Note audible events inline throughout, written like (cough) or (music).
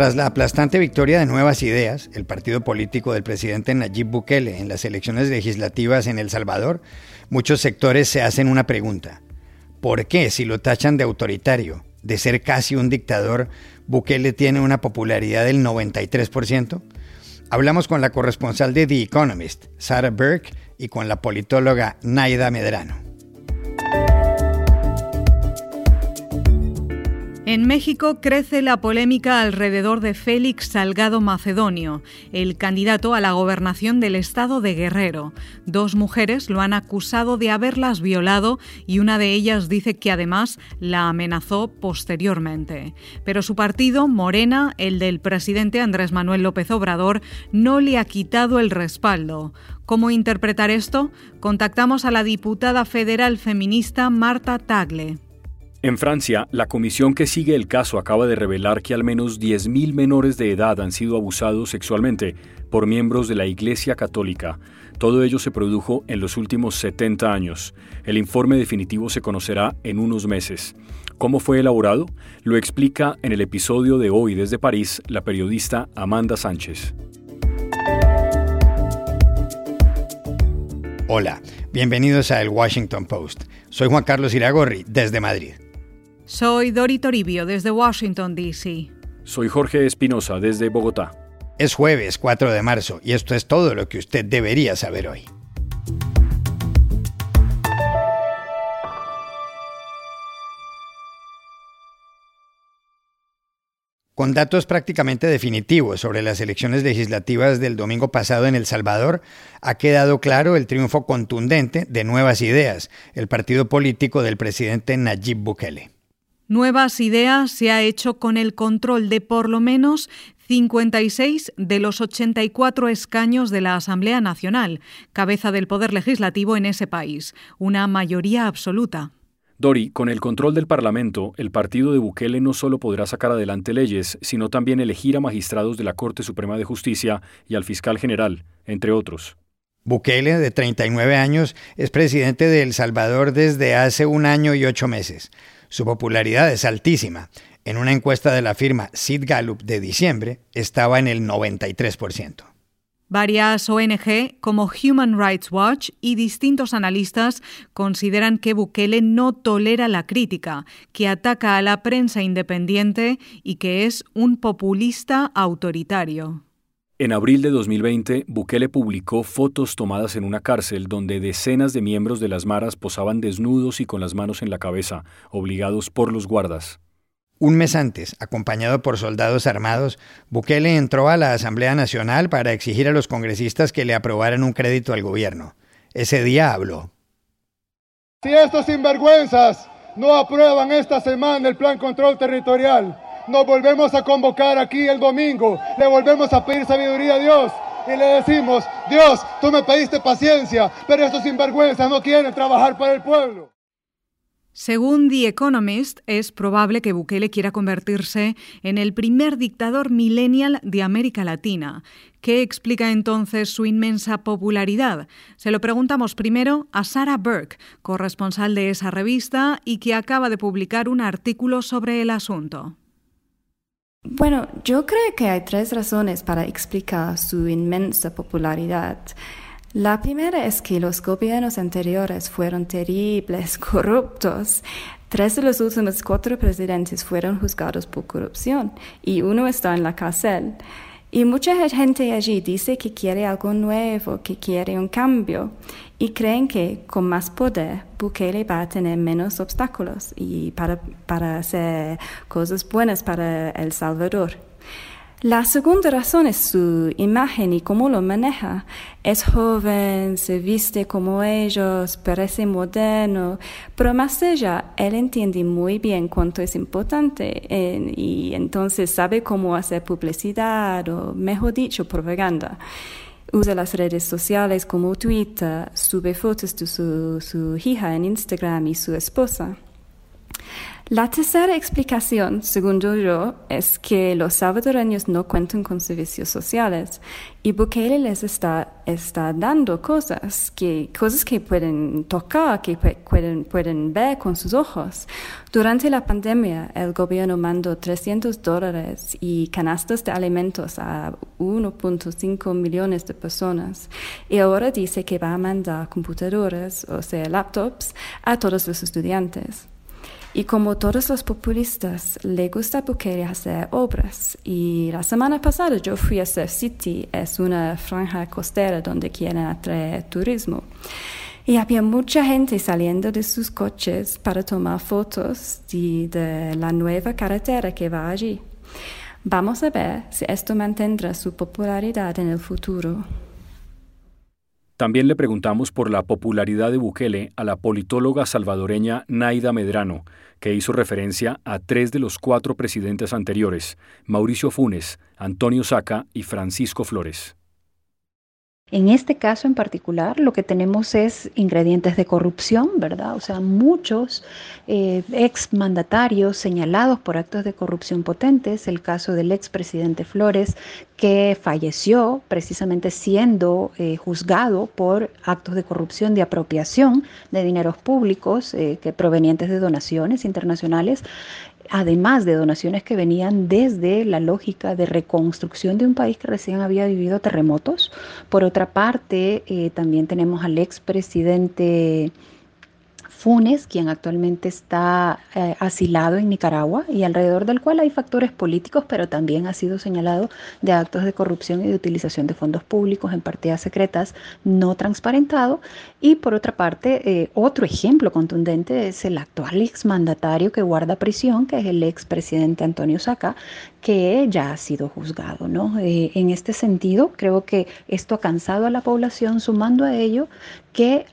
Tras la aplastante victoria de Nuevas Ideas, el partido político del presidente Nayib Bukele en las elecciones legislativas en El Salvador, muchos sectores se hacen una pregunta. ¿Por qué, si lo tachan de autoritario, de ser casi un dictador, Bukele tiene una popularidad del 93%? Hablamos con la corresponsal de The Economist, Sarah Burke, y con la politóloga Naida Medrano. En México crece la polémica alrededor de Félix Salgado Macedonio, el candidato a la gobernación del estado de Guerrero. Dos mujeres lo han acusado de haberlas violado y una de ellas dice que además la amenazó posteriormente. Pero su partido, Morena, el del presidente Andrés Manuel López Obrador, no le ha quitado el respaldo. ¿Cómo interpretar esto? Contactamos a la diputada federal feminista Marta Tagle. En Francia, la comisión que sigue el caso acaba de revelar que al menos 10.000 menores de edad han sido abusados sexualmente por miembros de la Iglesia Católica. Todo ello se produjo en los últimos 70 años. El informe definitivo se conocerá en unos meses. ¿Cómo fue elaborado? Lo explica en el episodio de hoy desde París la periodista Amanda Sánchez. Hola, bienvenidos a El Washington Post. Soy Juan Carlos Iragorri, desde Madrid. Soy Dori Toribio desde Washington, D.C. Soy Jorge Espinosa desde Bogotá. Es jueves 4 de marzo y esto es todo lo que usted debería saber hoy. Con datos prácticamente definitivos sobre las elecciones legislativas del domingo pasado en El Salvador, ha quedado claro el triunfo contundente de Nuevas Ideas, el partido político del presidente Nayib Bukele. Nuevas Ideas se ha hecho con el control de por lo menos 56 de los 84 escaños de la Asamblea Nacional, cabeza del Poder Legislativo en ese país, una mayoría absoluta. Dori, con el control del Parlamento, el partido de Bukele no solo podrá sacar adelante leyes, sino también elegir a magistrados de la Corte Suprema de Justicia y al fiscal general, entre otros. Bukele, de 39 años, es presidente de El Salvador desde hace un año y ocho meses. Su popularidad es altísima. En una encuesta de la firma Sid Gallup de diciembre, estaba en el 93%. Varias ONG como Human Rights Watch y distintos analistas consideran que Bukele no tolera la crítica, que ataca a la prensa independiente y que es un populista autoritario. En abril de 2020, Bukele publicó fotos tomadas en una cárcel donde decenas de miembros de las maras posaban desnudos y con las manos en la cabeza, obligados por los guardas. Un mes antes, acompañado por soldados armados, Bukele entró a la Asamblea Nacional para exigir a los congresistas que le aprobaran un crédito al gobierno. Ese día habló. Si estos sinvergüenzas no aprueban esta semana el plan control territorial, nos volvemos a convocar aquí el domingo, le volvemos a pedir sabiduría a Dios y le decimos, Dios, tú me pediste paciencia, pero estos sinvergüenzas no quieren trabajar para el pueblo. Según The Economist, es probable que Bukele quiera convertirse en el primer dictador millennial de América Latina. ¿Qué explica entonces su inmensa popularidad? Se lo preguntamos primero a Sarah Burke, corresponsal de esa revista y que acaba de publicar un artículo sobre el asunto. Bueno, yo creo que hay tres razones para explicar su inmensa popularidad. La primera es que los gobiernos anteriores fueron terribles, (laughs) corruptos. Tres de los últimos cuatro presidentes fueron juzgados por corrupción y uno está en la cárcel. Y mucha gente allí dice que quiere algo nuevo, que quiere un cambio y creen que con más poder Bukele va a tener menos obstáculos y para, para hacer cosas buenas para El Salvador. La segunda razón es su imagen y cómo lo maneja. Es joven, se viste como ellos, parece moderno, pero más allá, él entiende muy bien cuánto es importante y entonces sabe cómo hacer publicidad o, mejor dicho, propaganda. Usa las redes sociales como Twitter, sube fotos de su, su hija en Instagram y su esposa. La tercera explicación, según yo, es que los salvadoreños no cuentan con servicios sociales y Bukele les está, dando cosas que, cosas que pueden tocar, que pueden, pueden ver con sus ojos. Durante la pandemia, el gobierno mandó 300 dólares y canastas de alimentos a 1.5 millones de personas y ahora dice que va a mandar computadores, o sea, laptops, a todos los estudiantes. Y como todos los populistas, le gusta Bukele hacer obras. Y la semana pasada yo fui a Surf City, es una franja costera donde quieren atraer turismo. Y había mucha gente saliendo de sus coches para tomar fotos de, de la nueva carretera que va allí. Vamos a ver si esto mantendrá su popularidad en el futuro. También le preguntamos por la popularidad de Bukele a la politóloga salvadoreña Naida Medrano, que hizo referencia a tres de los cuatro presidentes anteriores, Mauricio Funes, Antonio Saca y Francisco Flores. En este caso en particular, lo que tenemos es ingredientes de corrupción, ¿verdad? O sea, muchos eh, ex mandatarios señalados por actos de corrupción potentes. El caso del expresidente Flores, que falleció precisamente siendo eh, juzgado por actos de corrupción de apropiación de dineros públicos eh, que provenientes de donaciones internacionales además de donaciones que venían desde la lógica de reconstrucción de un país que recién había vivido terremotos. Por otra parte, eh, también tenemos al expresidente Funes, quien actualmente está eh, asilado en Nicaragua y alrededor del cual hay factores políticos, pero también ha sido señalado de actos de corrupción y de utilización de fondos públicos en partidas secretas no transparentado. Y por otra parte, eh, otro ejemplo contundente es el actual exmandatario que guarda prisión, que es el expresidente Antonio Saca, que ya ha sido juzgado. ¿no? Eh, en este sentido, creo que esto ha cansado a la población, sumando a ello que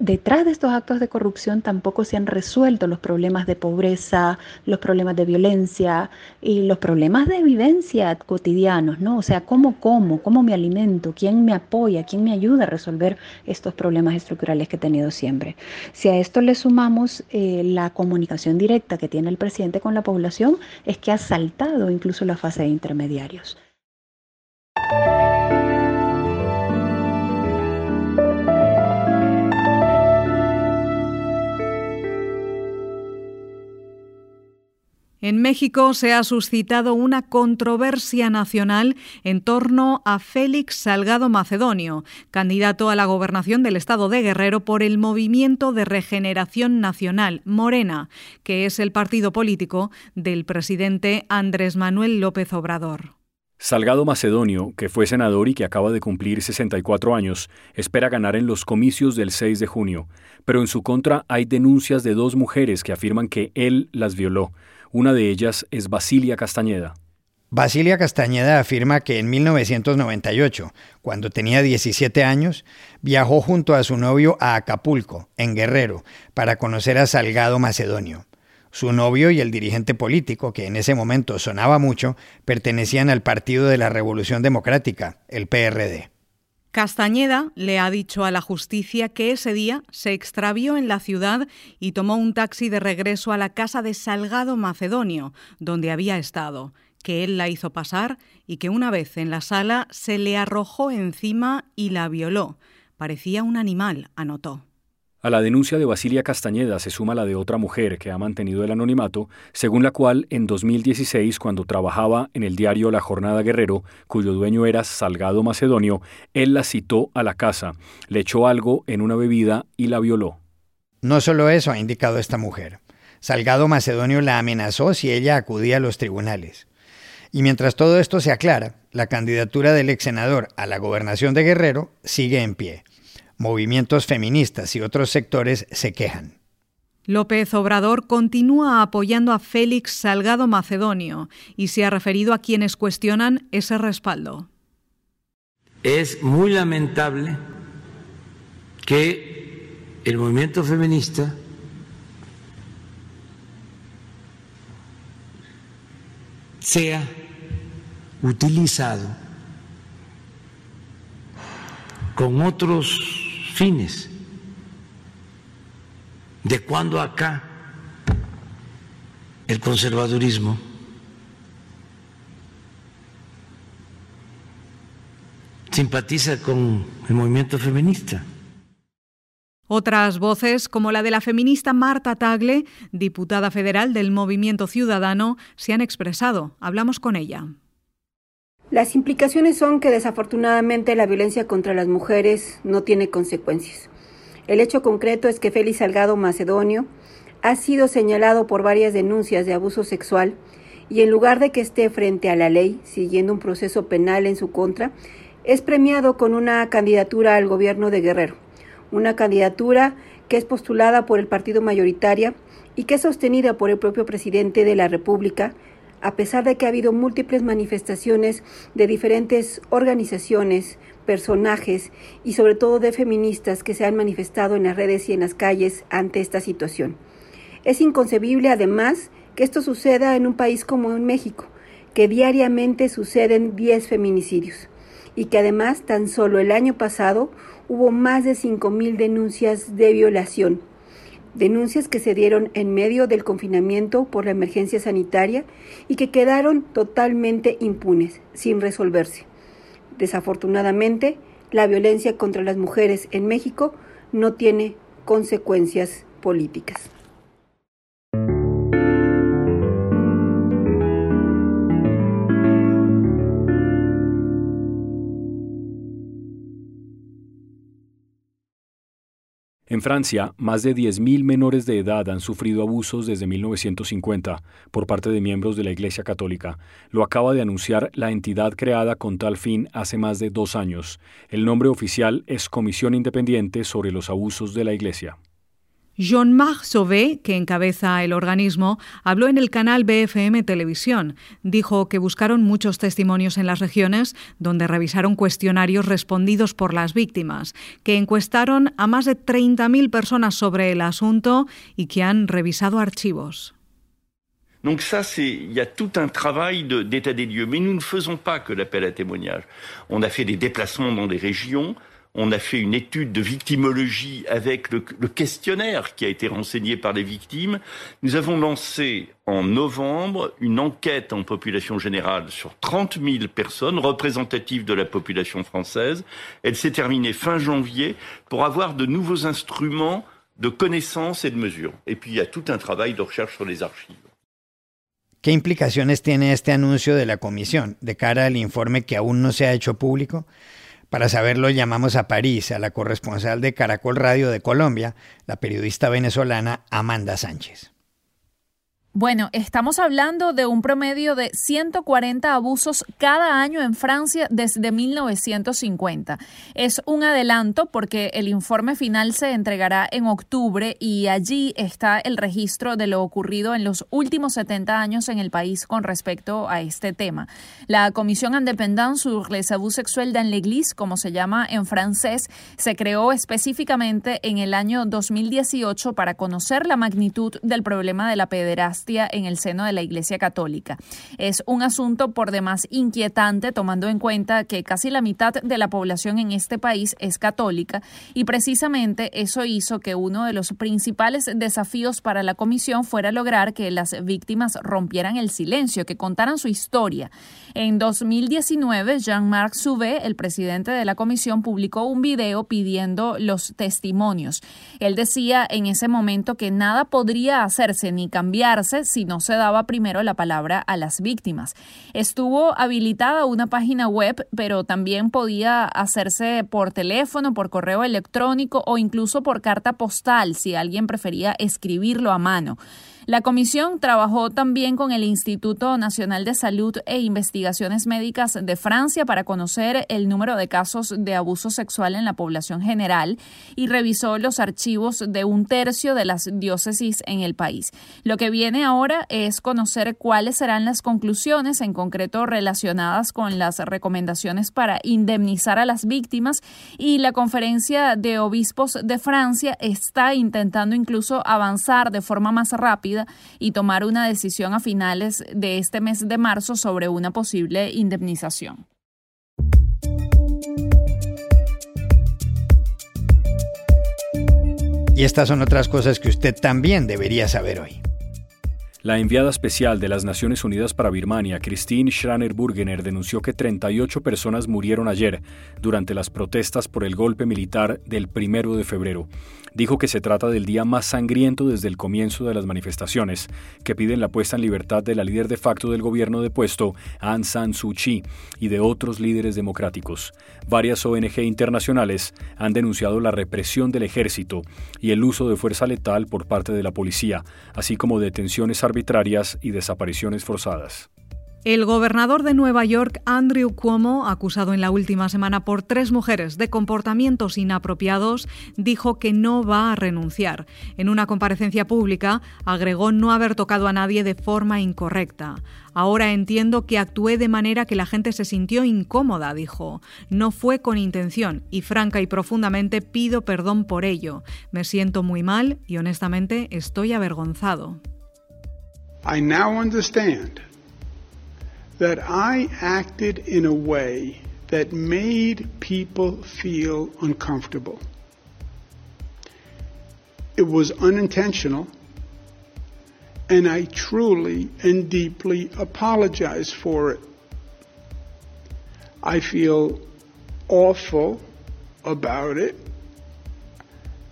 detrás de estos actos de corrupción tampoco se han resuelto los problemas de pobreza, los problemas de violencia y los problemas de vivencia cotidianos, ¿no? O sea, cómo como, cómo me alimento, quién me apoya, quién me ayuda a resolver estos problemas estructurales que he tenido siempre. Si a esto le sumamos eh, la comunicación directa que tiene el presidente con la población, es que ha saltado incluso la fase de intermediarios. En México se ha suscitado una controversia nacional en torno a Félix Salgado Macedonio, candidato a la gobernación del estado de Guerrero por el Movimiento de Regeneración Nacional, Morena, que es el partido político del presidente Andrés Manuel López Obrador. Salgado Macedonio, que fue senador y que acaba de cumplir 64 años, espera ganar en los comicios del 6 de junio, pero en su contra hay denuncias de dos mujeres que afirman que él las violó. Una de ellas es Basilia Castañeda. Basilia Castañeda afirma que en 1998, cuando tenía 17 años, viajó junto a su novio a Acapulco, en Guerrero, para conocer a Salgado Macedonio. Su novio y el dirigente político, que en ese momento sonaba mucho, pertenecían al Partido de la Revolución Democrática, el PRD. Castañeda le ha dicho a la justicia que ese día se extravió en la ciudad y tomó un taxi de regreso a la casa de Salgado Macedonio, donde había estado, que él la hizo pasar y que una vez en la sala se le arrojó encima y la violó. Parecía un animal, anotó. A la denuncia de Basilia Castañeda se suma la de otra mujer que ha mantenido el anonimato, según la cual en 2016, cuando trabajaba en el diario La Jornada Guerrero, cuyo dueño era Salgado Macedonio, él la citó a la casa, le echó algo en una bebida y la violó. No solo eso ha indicado esta mujer. Salgado Macedonio la amenazó si ella acudía a los tribunales. Y mientras todo esto se aclara, la candidatura del ex senador a la gobernación de Guerrero sigue en pie movimientos feministas y otros sectores se quejan. López Obrador continúa apoyando a Félix Salgado Macedonio y se ha referido a quienes cuestionan ese respaldo. Es muy lamentable que el movimiento feminista sea utilizado con otros De cuando acá el conservadurismo simpatiza con el movimiento feminista. Otras voces, como la de la feminista Marta Tagle, diputada federal del Movimiento Ciudadano, se han expresado. Hablamos con ella. Las implicaciones son que desafortunadamente la violencia contra las mujeres no tiene consecuencias. El hecho concreto es que Félix Salgado Macedonio ha sido señalado por varias denuncias de abuso sexual y en lugar de que esté frente a la ley, siguiendo un proceso penal en su contra, es premiado con una candidatura al gobierno de Guerrero una candidatura que es postulada por el partido mayoritaria y que es sostenida por el propio presidente de la República, a pesar de que ha habido múltiples manifestaciones de diferentes organizaciones, personajes y sobre todo de feministas que se han manifestado en las redes y en las calles ante esta situación. Es inconcebible además que esto suceda en un país como en México, que diariamente suceden 10 feminicidios y que además tan solo el año pasado hubo más de 5.000 denuncias de violación, denuncias que se dieron en medio del confinamiento por la emergencia sanitaria y que quedaron totalmente impunes, sin resolverse. Desafortunadamente, la violencia contra las mujeres en México no tiene consecuencias políticas. En Francia, más de 10.000 menores de edad han sufrido abusos desde 1950 por parte de miembros de la Iglesia Católica. Lo acaba de anunciar la entidad creada con tal fin hace más de dos años. El nombre oficial es Comisión Independiente sobre los Abusos de la Iglesia. Jean-Marc Sauvé, que encabeza el organismo, habló en el canal BFM Televisión. Dijo que buscaron muchos testimonios en las regiones donde revisaron cuestionarios respondidos por las víctimas, que encuestaron a más de 30.000 personas sobre el asunto y que han revisado archivos. Donc ça, c'est, il y a tout un travail d'état des lieux. Mais nous ne faisons pas que l'appel à témoignages. On a fait des déplacements dans des régions. On a fait une étude de victimologie avec le, questionnaire qui a été renseigné par les victimes. Nous avons lancé en novembre une enquête en population générale sur 30 000 personnes représentatives de la population française. Elle s'est terminée fin janvier pour avoir de nouveaux instruments de connaissance et de mesure. Et puis il y a tout un travail de recherche sur les archives. ¿Qué implicaciones tiene este anuncio de la comisión de cara al informe que aún no se ha hecho público? Para saberlo llamamos a París a la corresponsal de Caracol Radio de Colombia, la periodista venezolana Amanda Sánchez. Bueno, estamos hablando de un promedio de 140 abusos cada año en Francia desde 1950. Es un adelanto porque el informe final se entregará en octubre y allí está el registro de lo ocurrido en los últimos 70 años en el país con respecto a este tema. La Comisión Independente sur les abus sexuels dans l'Église, como se llama en francés, se creó específicamente en el año 2018 para conocer la magnitud del problema de la pederastia en el seno de la Iglesia Católica. Es un asunto por demás inquietante tomando en cuenta que casi la mitad de la población en este país es católica y precisamente eso hizo que uno de los principales desafíos para la comisión fuera lograr que las víctimas rompieran el silencio, que contaran su historia. En 2019, Jean-Marc Souvé, el presidente de la comisión, publicó un video pidiendo los testimonios. Él decía en ese momento que nada podría hacerse ni cambiarse si no se daba primero la palabra a las víctimas. Estuvo habilitada una página web, pero también podía hacerse por teléfono, por correo electrónico o incluso por carta postal si alguien prefería escribirlo a mano. La comisión trabajó también con el Instituto Nacional de Salud e Investigaciones Médicas de Francia para conocer el número de casos de abuso sexual en la población general y revisó los archivos de un tercio de las diócesis en el país. Lo que viene ahora es conocer cuáles serán las conclusiones, en concreto relacionadas con las recomendaciones para indemnizar a las víctimas y la conferencia de obispos de Francia está intentando incluso avanzar de forma más rápida y tomar una decisión a finales de este mes de marzo sobre una posible indemnización. Y estas son otras cosas que usted también debería saber hoy. La enviada especial de las Naciones Unidas para Birmania, Christine Schraner-Burgener, denunció que 38 personas murieron ayer durante las protestas por el golpe militar del primero de febrero. Dijo que se trata del día más sangriento desde el comienzo de las manifestaciones, que piden la puesta en libertad de la líder de facto del gobierno de puesto, Aung San Suu Kyi, y de otros líderes democráticos. Varias ONG internacionales han denunciado la represión del ejército y el uso de fuerza letal por parte de la policía, así como detenciones arbitrarias y desapariciones forzadas. El gobernador de Nueva York, Andrew Cuomo, acusado en la última semana por tres mujeres de comportamientos inapropiados, dijo que no va a renunciar. En una comparecencia pública, agregó no haber tocado a nadie de forma incorrecta. Ahora entiendo que actué de manera que la gente se sintió incómoda, dijo. No fue con intención y franca y profundamente pido perdón por ello. Me siento muy mal y honestamente estoy avergonzado. I now understand that I acted in a way that made people feel uncomfortable. It was unintentional, and I truly and deeply apologize for it. I feel awful about it,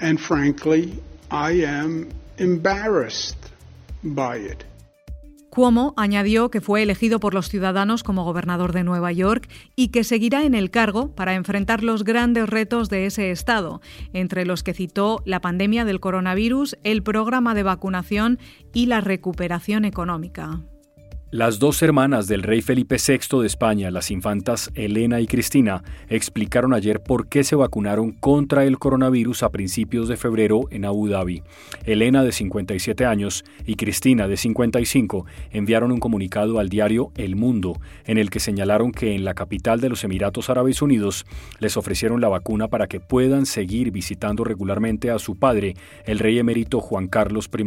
and frankly, I am embarrassed by it. Cuomo añadió que fue elegido por los ciudadanos como gobernador de Nueva York y que seguirá en el cargo para enfrentar los grandes retos de ese estado, entre los que citó la pandemia del coronavirus, el programa de vacunación y la recuperación económica. Las dos hermanas del rey Felipe VI de España, las infantas Elena y Cristina, explicaron ayer por qué se vacunaron contra el coronavirus a principios de febrero en Abu Dhabi. Elena, de 57 años, y Cristina, de 55, enviaron un comunicado al diario El Mundo, en el que señalaron que en la capital de los Emiratos Árabes Unidos les ofrecieron la vacuna para que puedan seguir visitando regularmente a su padre, el rey emérito Juan Carlos I.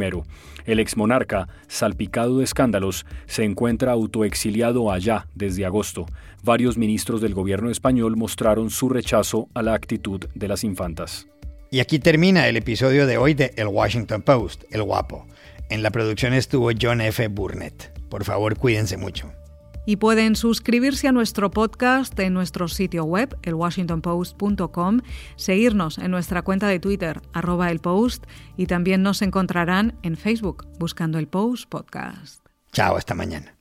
El exmonarca, salpicado de escándalos, se encuentra autoexiliado allá desde agosto. Varios ministros del gobierno español mostraron su rechazo a la actitud de las infantas. Y aquí termina el episodio de hoy de El Washington Post, El Guapo. En la producción estuvo John F. Burnett. Por favor, cuídense mucho. Y pueden suscribirse a nuestro podcast en nuestro sitio web, elwashingtonpost.com, seguirnos en nuestra cuenta de Twitter, arroba el post, y también nos encontrarán en Facebook buscando el Post Podcast. Chao, hasta mañana.